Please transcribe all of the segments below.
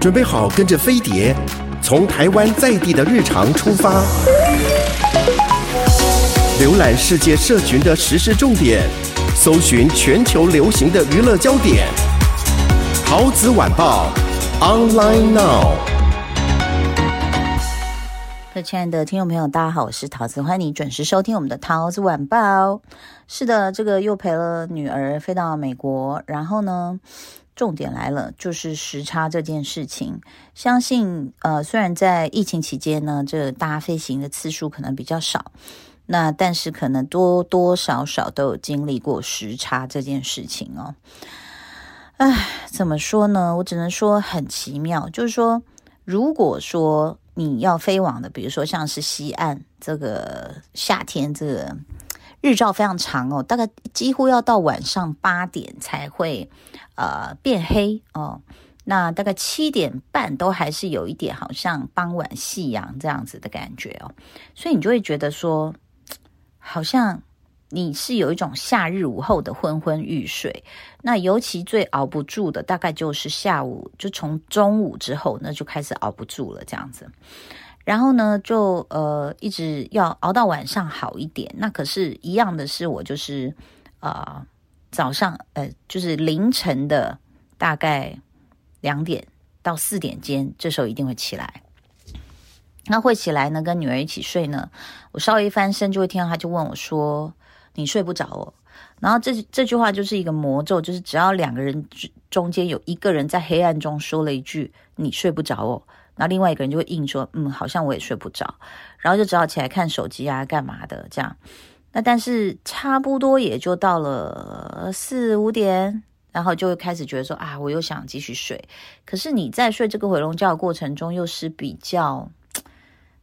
准备好跟着飞碟，从台湾在地的日常出发，浏览世界社群的时事重点，搜寻全球流行的娱乐焦点。陶子晚报，online now。各亲爱的听众朋友，大家好，我是陶子，欢迎你准时收听我们的陶子晚报。是的，这个又陪了女儿飞到美国，然后呢，重点来了，就是时差这件事情。相信呃，虽然在疫情期间呢，这个大家飞行的次数可能比较少，那但是可能多多少少都有经历过时差这件事情哦。唉，怎么说呢？我只能说很奇妙。就是说，如果说你要飞往的，比如说像是西岸，这个夏天这个。日照非常长哦，大概几乎要到晚上八点才会呃变黑哦。那大概七点半都还是有一点好像傍晚夕阳这样子的感觉哦，所以你就会觉得说，好像你是有一种夏日午后的昏昏欲睡。那尤其最熬不住的，大概就是下午，就从中午之后，那就开始熬不住了这样子。然后呢，就呃一直要熬到晚上好一点。那可是，一样的是，我就是呃早上呃就是凌晨的大概两点到四点间，这时候一定会起来。那会起来呢，跟女儿一起睡呢。我稍微一翻身，就会听到她就问我说：“你睡不着哦？”然后这这句话就是一个魔咒，就是只要两个人中间有一个人在黑暗中说了一句“你睡不着哦”。然后另外一个人就会硬说，嗯，好像我也睡不着，然后就只好起来看手机啊，干嘛的这样。那但是差不多也就到了四五点，然后就会开始觉得说啊，我又想继续睡。可是你在睡这个回笼觉的过程中，又是比较。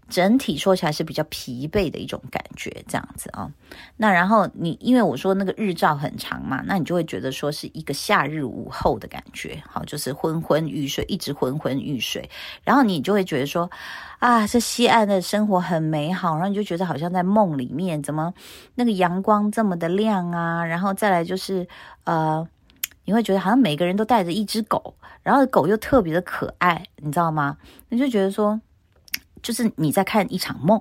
整体说起来是比较疲惫的一种感觉，这样子啊、哦。那然后你因为我说那个日照很长嘛，那你就会觉得说是一个夏日午后的感觉，好，就是昏昏欲睡，一直昏昏欲睡。然后你就会觉得说，啊，这西岸的生活很美好，然后你就觉得好像在梦里面，怎么那个阳光这么的亮啊？然后再来就是呃，你会觉得好像每个人都带着一只狗，然后狗又特别的可爱，你知道吗？你就觉得说。就是你在看一场梦，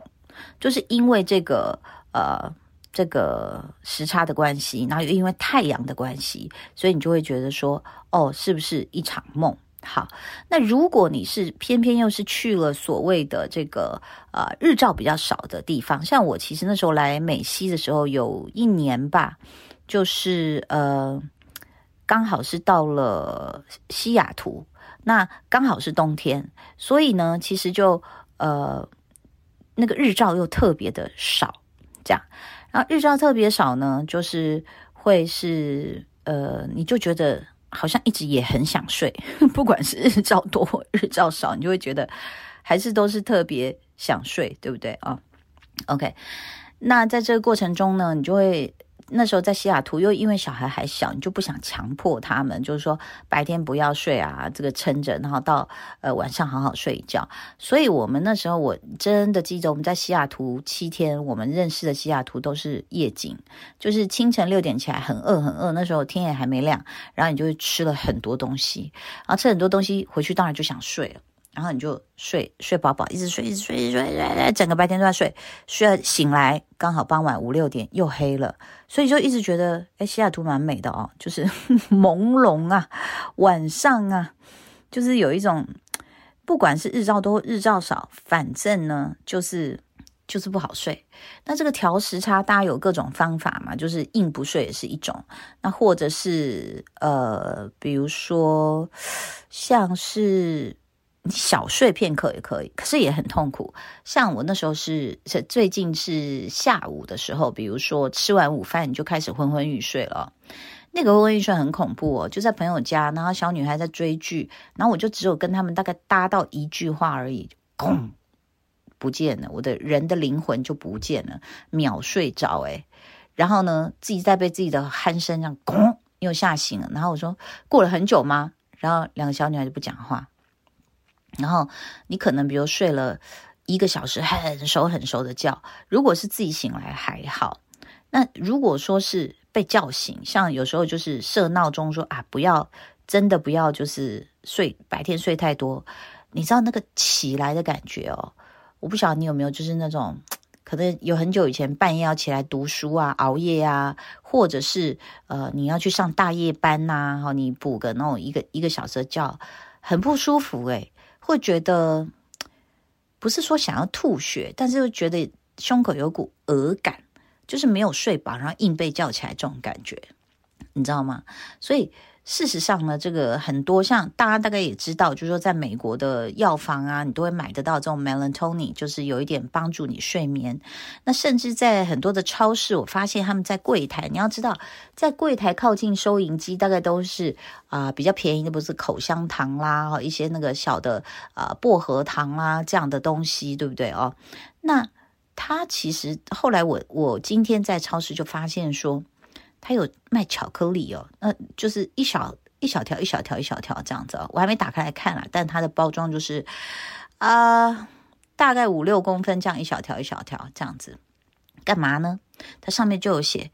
就是因为这个呃这个时差的关系，然后又因为太阳的关系，所以你就会觉得说，哦，是不是一场梦？好，那如果你是偏偏又是去了所谓的这个呃日照比较少的地方，像我其实那时候来美西的时候有一年吧，就是呃刚好是到了西雅图，那刚好是冬天，所以呢，其实就。呃，那个日照又特别的少，这样，然后日照特别少呢，就是会是呃，你就觉得好像一直也很想睡，不管是日照多日照少，你就会觉得还是都是特别想睡，对不对啊？OK，那在这个过程中呢，你就会。那时候在西雅图，又因为小孩还小，你就不想强迫他们，就是说白天不要睡啊，这个撑着，然后到呃晚上好好睡一觉。所以我们那时候我真的记得，我们在西雅图七天，我们认识的西雅图都是夜景，就是清晨六点起来很饿很饿，那时候天也还没亮，然后你就会吃了很多东西，然后吃很多东西回去当然就想睡了。然后你就睡睡饱饱，一直睡一直睡一直睡，睡，整个白天都在睡，睡了醒来刚好傍晚五六点又黑了，所以就一直觉得哎，西雅图蛮美的哦，就是 朦胧啊，晚上啊，就是有一种不管是日照多日照少，反正呢就是就是不好睡。那这个调时差，大家有各种方法嘛，就是硬不睡也是一种，那或者是呃，比如说像是。小睡片刻也可以，可是也很痛苦。像我那时候是是最近是下午的时候，比如说吃完午饭你就开始昏昏欲睡了，那个昏昏欲睡很恐怖哦。就在朋友家，然后小女孩在追剧，然后我就只有跟他们大概搭到一句话而已，砰，不见了，我的人的灵魂就不见了，秒睡着诶。然后呢，自己在被自己的鼾声这样砰又吓醒了。然后我说过了很久吗？然后两个小女孩就不讲话。然后你可能比如睡了一个小时很熟很熟的觉，如果是自己醒来还好，那如果说是被叫醒，像有时候就是设闹钟说啊不要真的不要就是睡白天睡太多，你知道那个起来的感觉哦。我不晓得你有没有就是那种。可能有很久以前半夜要起来读书啊，熬夜啊，或者是呃你要去上大夜班呐、啊，哈，你补个那种一个一个小时的觉，很不舒服诶，会觉得不是说想要吐血，但是又觉得胸口有股鹅感，就是没有睡饱，然后硬被叫起来这种感觉，你知道吗？所以。事实上呢，这个很多像大家大概也知道，就是说在美国的药房啊，你都会买得到这种 melatonin，就是有一点帮助你睡眠。那甚至在很多的超市，我发现他们在柜台，你要知道，在柜台靠近收银机，大概都是啊、比较便宜的，不是口香糖啦，一些那个小的啊、薄荷糖啦这样的东西，对不对哦？那它其实后来我我今天在超市就发现说。它有卖巧克力哦，那就是一小一小条一小条一小条这样子哦，我还没打开来看啦，但它的包装就是啊、大概五六公分这样一小条一小条这样子，干嘛呢？它上面就有写，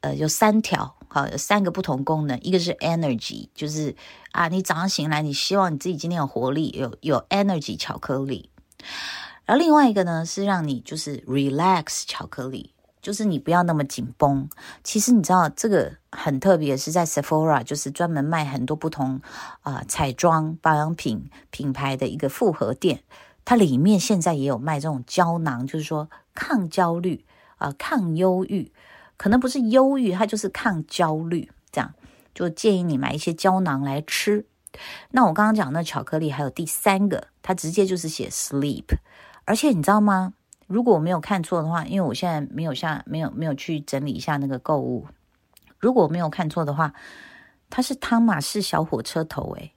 呃，有三条，好，有三个不同功能，一个是 energy，就是啊，你早上醒来，你希望你自己今天有活力，有有 energy 巧克力，然后另外一个呢是让你就是 relax 巧克力。就是你不要那么紧绷。其实你知道这个很特别，是在 Sephora，就是专门卖很多不同啊、彩妆保养品品牌的一个复合店。它里面现在也有卖这种胶囊，就是说抗焦虑啊、抗忧郁，可能不是忧郁，它就是抗焦虑。这样就建议你买一些胶囊来吃。那我刚刚讲那巧克力还有第三个，它直接就是写 sleep，而且你知道吗？如果我没有看错的话，因为我现在没有下没有没有去整理一下那个购物。如果我没有看错的话，它是汤玛士小火车头诶，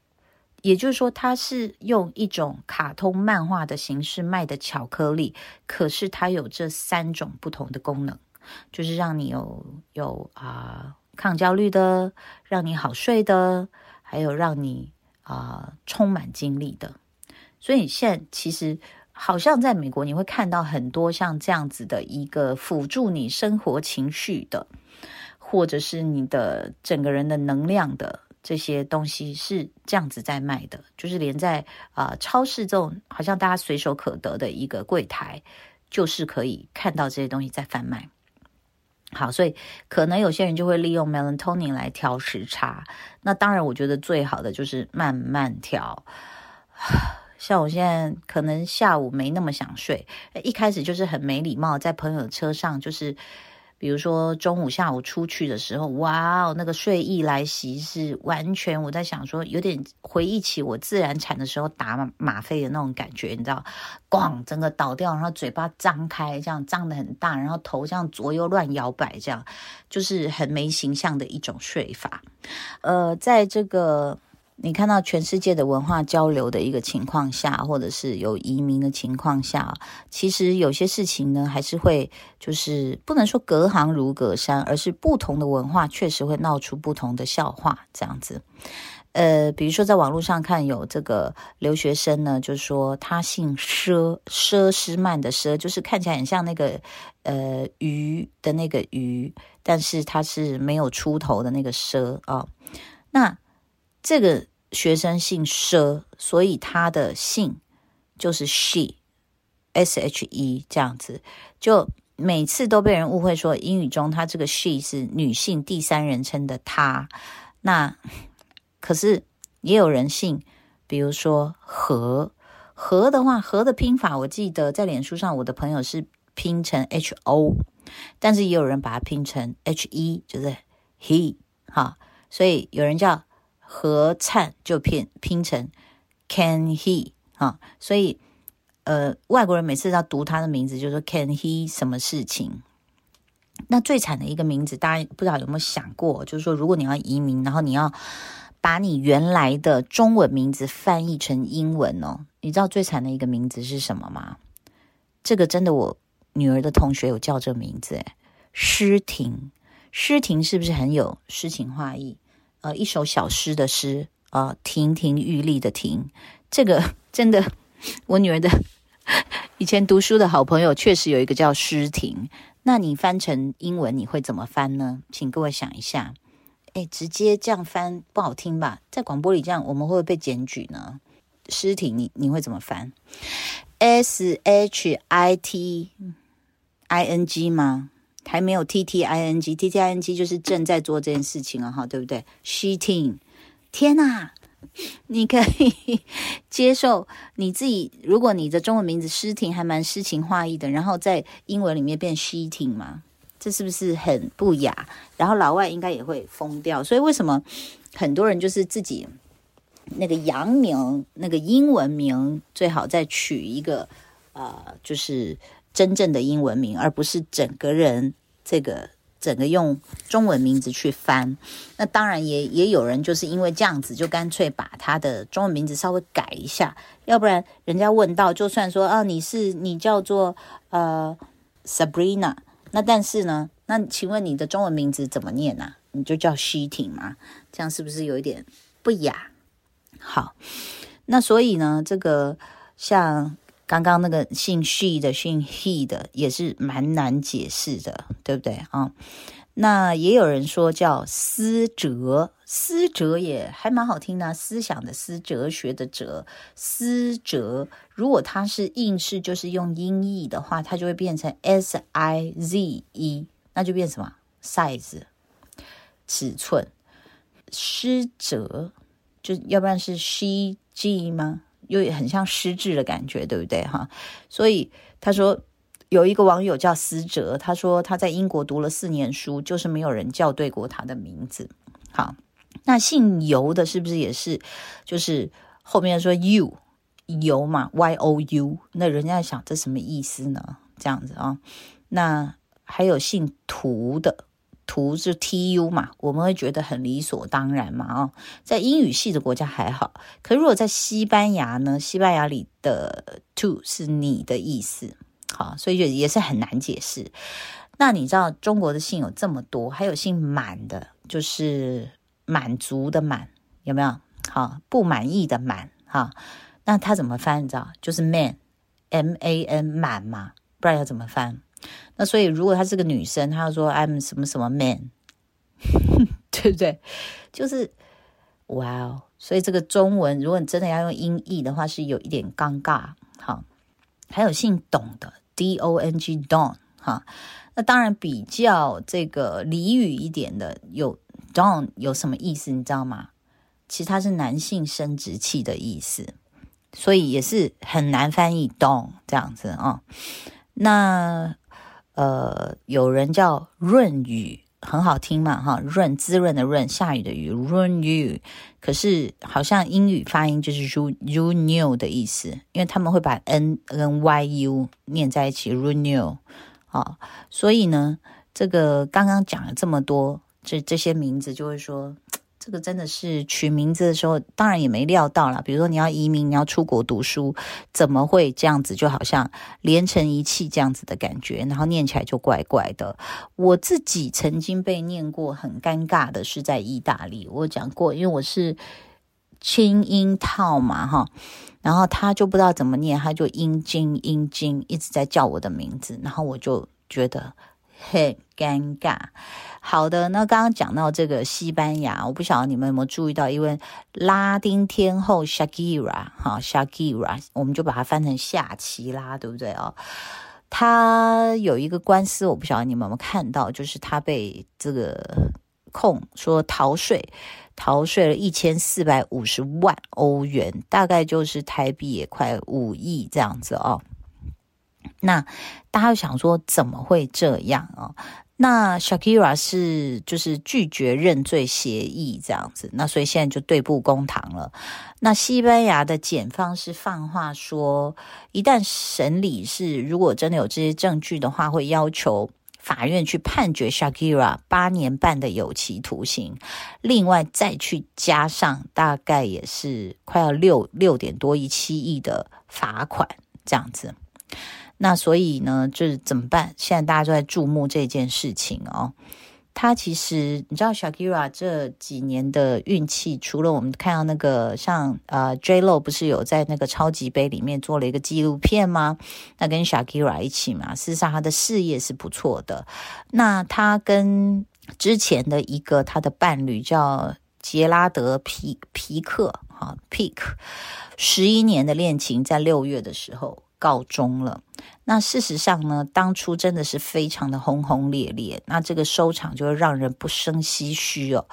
也就是说它是用一种卡通漫画的形式卖的巧克力，可是它有这三种不同的功能，就是让你有有啊、抗焦虑的，让你好睡的，还有让你啊、充满精力的。所以现在其实。好像在美国，你会看到很多像这样子的一个辅助你生活情绪的，或者是你的整个人的能量的这些东西是这样子在卖的，就是连在啊、超市这种好像大家随手可得的一个柜台，就是可以看到这些东西在贩卖。好，所以可能有些人就会利用 melatonin 来调时差。那当然，我觉得最好的就是慢慢调。像我现在可能下午没那么想睡，一开始就是很没礼貌，在朋友车上，就是比如说中午、下午出去的时候，哇哦，那个睡意来袭，是完全我在想说，有点回忆起我自然产的时候打吗啡的那种感觉，你知道，咣，整个倒掉，然后嘴巴张开，这样张得很大，然后头这样左右乱摇摆，这样就是很没形象的一种睡法。呃，在这个。你看到全世界的文化交流的一个情况下，或者是有移民的情况下，其实有些事情呢，还是会就是不能说隔行如隔山，而是不同的文化确实会闹出不同的笑话这样子。呃，比如说在网络上看有这个留学生呢，就说他姓佘，佘诗曼的佘，就是看起来很像那个呃鱼的那个鱼，但是他是没有出头的那个佘啊、那这个学生姓佘，所以他的姓就是 she，s h e 这样子，就每次都被人误会说英语中他这个 she 是女性第三人称的她。那可是也有人姓，比如说何，何的话，何的拼法我记得在脸书上我的朋友是拼成 h o，但是也有人把它拼成 h e，就是 he 哈，所以有人叫。何灿就拼拼成 can he 啊，所以呃，外国人每次要读他的名字，就说 can he 什么事情。那最惨的一个名字，大家不知道有没有想过，就是说，如果你要移民，然后你要把你原来的中文名字翻译成英文哦，你知道最惨的一个名字是什么吗？这个真的，我女儿的同学有叫这个名字，诶，诗婷，诗婷是不是很有诗情画意？呃，一首小诗的诗啊，呃，亭亭玉立的亭，这个 真的，我女儿的以前读书的好朋友确实有一个叫诗婷。那你翻成英文你会怎么翻呢？请各位想一下哎，直接这样翻不好听吧？在广播里这样，我们会不会被检举呢？诗婷，你你会怎么翻？S H I T I N G 吗？还没有 T T I N G，T T I N G 就是正在做这件事情啊，哈，对不对？Shitting，天哪！你可以接受你自己，如果你的中文名字诗婷还蛮诗情画意的，然后在英文里面变 Sheeting 吗？这是不是很不雅？然后老外应该也会疯掉。所以为什么很多人就是自己那个洋名，那个英文名最好再取一个呃，就是真正的英文名，而不是整个人这个。整个用中文名字去翻，那当然也也有人就是因为这样子，就干脆把他的中文名字稍微改一下，要不然人家问到，就算说啊，你是你叫做呃 Sabrina，那但是呢，那请问你的中文名字怎么念啊？你就叫 s h e t i n g 吗？这样是不是有一点不雅？好，那所以呢，这个像。刚刚那个姓 she 的、姓 he 的也是蛮难解释的，对不对啊？那也有人说叫思哲，思哲也还蛮好听的，思想的思，哲学的哲，思哲。如果它是应试，就是用音译的话，它就会变成 s i z e，那就变什么？size，尺寸。失哲，就要不然是 she g 吗？又很像失智的感觉，对不对哈？所以他说有一个网友叫思哲，他说他在英国读了四年书，就是没有人校对过他的名字。好，那姓尤的是不是也是？就是后面说 you 尤嘛，y o u，那人家想这什么意思呢？这样子啊？那还有姓涂的。图是 T U 嘛，我们会觉得很理所当然嘛，哦，在英语系的国家还好，可如果在西班牙呢？西班牙里的 to 是你的意思，好，所以就也是很难解释。那你知道中国的姓有这么多，还有姓满的，就是满足的满，有没有？好，不满意的满，哈，那他怎么翻？你知道，就是 man，M A N 满嘛，不知道要怎么翻。那所以，如果她是个女生，她要说 I'm 什么什么 man，对不对？就是哇哦！所以这个中文，如果你真的要用音译的话，是有一点尴尬。好，还有姓董的 D O N G Don 哈。那当然比较这个俚语一点的，有 Don 有什么意思？你知道吗？其实它是男性生殖器的意思，所以也是很难翻译 Don 这样子啊。那。呃，有人叫润雨，很好听嘛，哈，润滋润的润，下雨的雨，润雨。可是好像英语发音就是 you you knew 的意思，因为他们会把 n 跟 yu 念在一起，you 啊，所以呢，这个刚刚讲了这么多，这这些名字就会说。这个真的是取名字的时候，当然也没料到啦。比如说你要移民，你要出国读书，怎么会这样子？就好像连成一气这样子的感觉，然后念起来就怪怪的。我自己曾经被念过很尴尬的是在意大利，我讲过，因为我是清音套嘛，哈，然后他就不知道怎么念，他就阴茎阴茎一直在叫我的名字，然后我就觉得很尴尬。好的，那刚刚讲到这个西班牙，我不晓得你们有没有注意到，因为拉丁天后 Shakira 哈 Shakira，我们就把它翻成夏奇拉，对不对哦？他有一个官司，我不晓得你们有没有看到，就是他被这个控说逃税，逃税了一千四百五十万欧元，大概就是台币也快五亿这样子哦。那大家想说，怎么会这样哦？那 Shakira 是就是拒绝认罪协议这样子，那所以现在就对簿公堂了。那西班牙的检方是放话说，一旦审理是如果真的有这些证据的话，会要求法院去判决 Shakira 八年半的有期徒刑，另外再去加上大概也是快要六六点多亿七亿的罚款这样子。那所以呢，就是怎么办？现在大家都在注目这件事情哦。他其实你知道，Shakira 这几年的运气，除了我们看到那个像呃 J.Lo 不是有在那个超级杯里面做了一个纪录片吗？那跟 Shakira 一起嘛，事实上他的事业是不错的。那他跟之前的一个他的伴侣叫杰拉德皮皮克哈，Pick，十一年的恋情在六月的时候告终了。那事实上呢，当初真的是非常的轰轰烈烈，那这个收场就会让人不生唏嘘哦。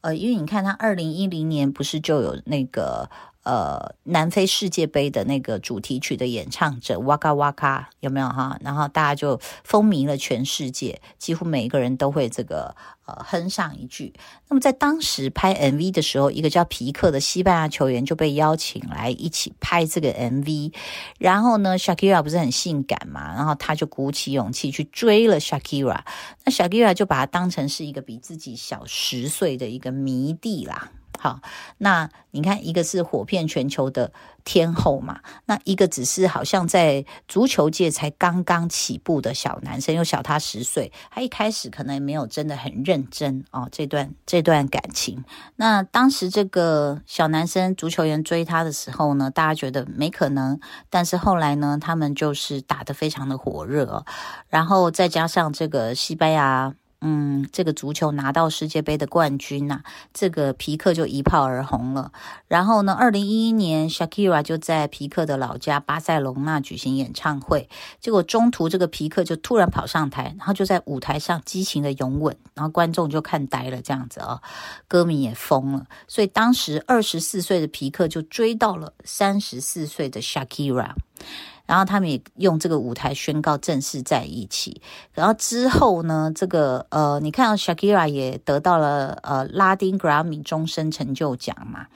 呃，因为你看他二零一零年不是就有那个。呃，南非世界杯的那个主题曲的演唱者哇卡哇卡有没有哈？然后大家就风靡了全世界，几乎每一个人都会这个呃哼上一句。那么在当时拍 MV 的时候，一个叫皮克的西班牙球员就被邀请来一起拍这个 MV。然后呢，Shakira 不是很性感嘛？然后他就鼓起勇气去追了 Shakira。那 Shakira 就把他当成是一个比自己小十岁的一个迷弟啦。好，那你看，一个是火遍全球的天后嘛，那一个只是好像在足球界才刚刚起步的小男生，又小他十岁，他一开始可能也没有真的很认真哦，这段这段感情。那当时这个小男生足球员追他的时候呢，大家觉得没可能，但是后来呢，他们就是打得非常的火热哦，然后再加上这个西班牙。嗯，这个足球拿到世界杯的冠军呐、啊，这个皮克就一炮而红了。然后呢，二零一一年，Shakira 就在皮克的老家巴塞隆纳举行演唱会，结果中途这个皮克就突然跑上台，然后就在舞台上激情的拥吻，然后观众就看呆了，这样子啊、歌迷也疯了。所以当时二十四岁的皮克就追到了三十四岁的 Shakira。然后他们也用这个舞台宣告正式在一起。然后之后呢，这个呃，你看到 Shakira 也得到了呃拉丁格拉米终身成就奖嘛。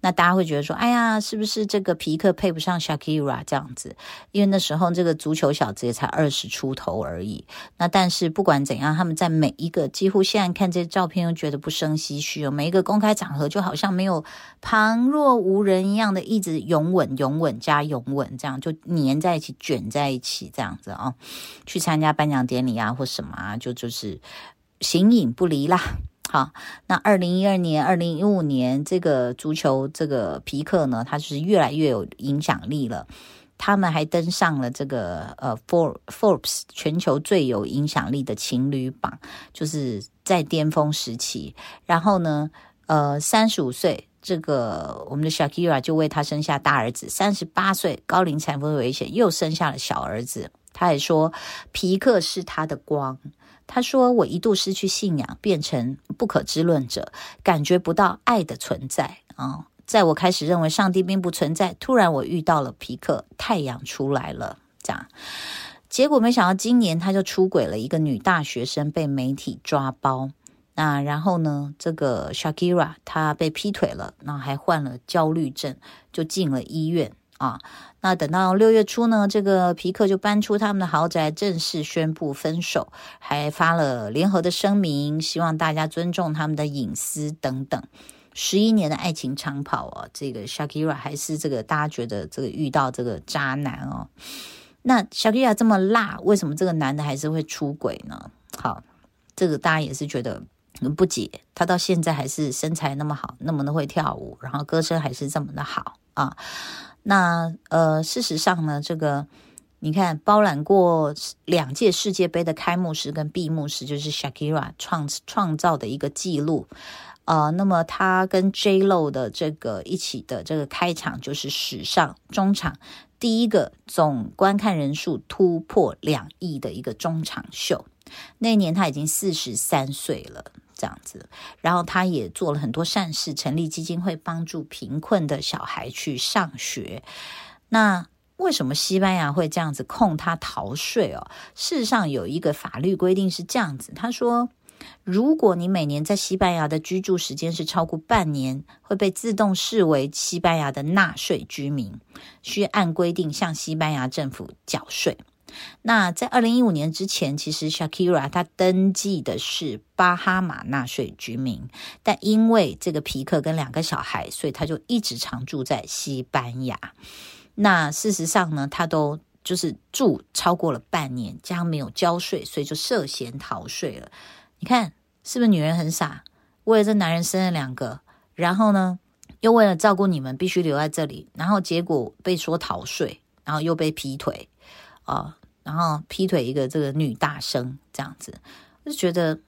那大家会觉得说，哎呀，是不是这个皮克配不上 Shakira 这样子？因为那时候这个足球小子也才二十出头而已。那但是不管怎样，他们在每一个几乎现在看这些照片，又觉得不生唏嘘哦。每一个公开场合就好像没有旁若无人一样的，一直拥吻、拥吻加拥吻，这样就黏在一起、卷在一起这样子啊、哦。去参加颁奖典礼啊，或什么啊，就就是形影不离啦。好，那二零一二年、二零一五年，这个足球这个皮克呢，他是越来越有影响力了。他们还登上了这个呃 Forbes 全球最有影响力的情侣榜，就是在巅峰时期。然后呢，呃，三十五岁，这个我们的 Shakira 就为他生下大儿子。三十八岁，高龄产妇危险，又生下了小儿子。他还说，皮克是他的光。他说：“我一度失去信仰，变成不可知论者，感觉不到爱的存在啊！在我开始认为上帝并不存在，突然我遇到了皮克，太阳出来了。这样，结果没想到今年他就出轨了一个女大学生，被媒体抓包。那然后呢，这个 Shakira 她被劈腿了，那还患了焦虑症，就进了医院。”啊，那等到六月初呢，这个皮克就搬出他们的豪宅，正式宣布分手，还发了联合的声明，希望大家尊重他们的隐私等等。十一年的爱情长跑啊，这个 Shakira 还是这个大家觉得这个遇到这个渣男哦。那 Shakira 这么辣，为什么这个男的还是会出轨呢？好，这个大家也是觉得不解。他到现在还是身材那么好，那么的会跳舞，然后歌声还是这么的好啊。那呃，事实上呢，这个你看，包揽过两届世界杯的开幕式跟闭幕式，就是 Shakira 创创造的一个记录。呃，那么他跟 J Lo 的这个一起的这个开场，就是史上中场第一个总观看人数突破两亿的一个中场秀。那年他已经四十三岁了。这样子，然后他也做了很多善事，成立基金会帮助贫困的小孩去上学。那为什么西班牙会这样子控他逃税哦？事实上有一个法律规定是这样子，他说，如果你每年在西班牙的居住时间是超过半年，会被自动视为西班牙的纳税居民，需按规定向西班牙政府缴税。那在二零一五年之前，其实 Shakira 她登记的是巴哈马纳税居民，但因为这个皮克跟两个小孩，所以他就一直常住在西班牙。那事实上呢，他都就是住超过了半年，加上没有交税，所以就涉嫌逃税了。你看是不是女人很傻？为了这男人生了两个，然后呢，又为了照顾你们必须留在这里，然后结果被说逃税，然后又被劈腿。啊、然后劈腿一个这个女大生这样子，我就觉得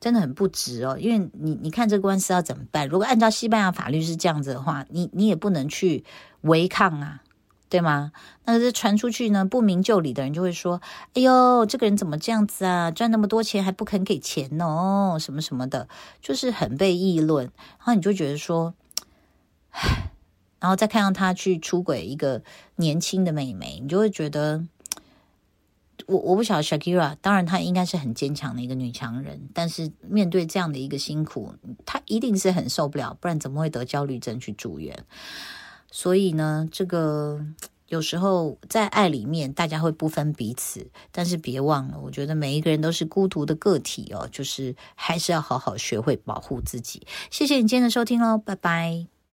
真的很不值哦。因为你你看这个官司要怎么办？如果按照西班牙法律是这样子的话，你你也不能去违抗啊。对吗？那这传出去呢，不明就里的人就会说：“哎呦，这个人怎么这样子啊？赚那么多钱还不肯给钱哦，什么什么的，就是很被议论。”然后你就觉得说，唉，然后再看到他去出轨一个年轻的妹妹，你就会觉得，我我不晓得 Shakira，当然她应该是很坚强的一个女强人，但是面对这样的一个辛苦，她一定是很受不了，不然怎么会得焦虑症去住院？所以呢，这个有时候在爱里面，大家会不分彼此，但是别忘了，我觉得每一个人都是孤独的个体哦，就是还是要好好学会保护自己。谢谢你今天的收听喽，拜拜。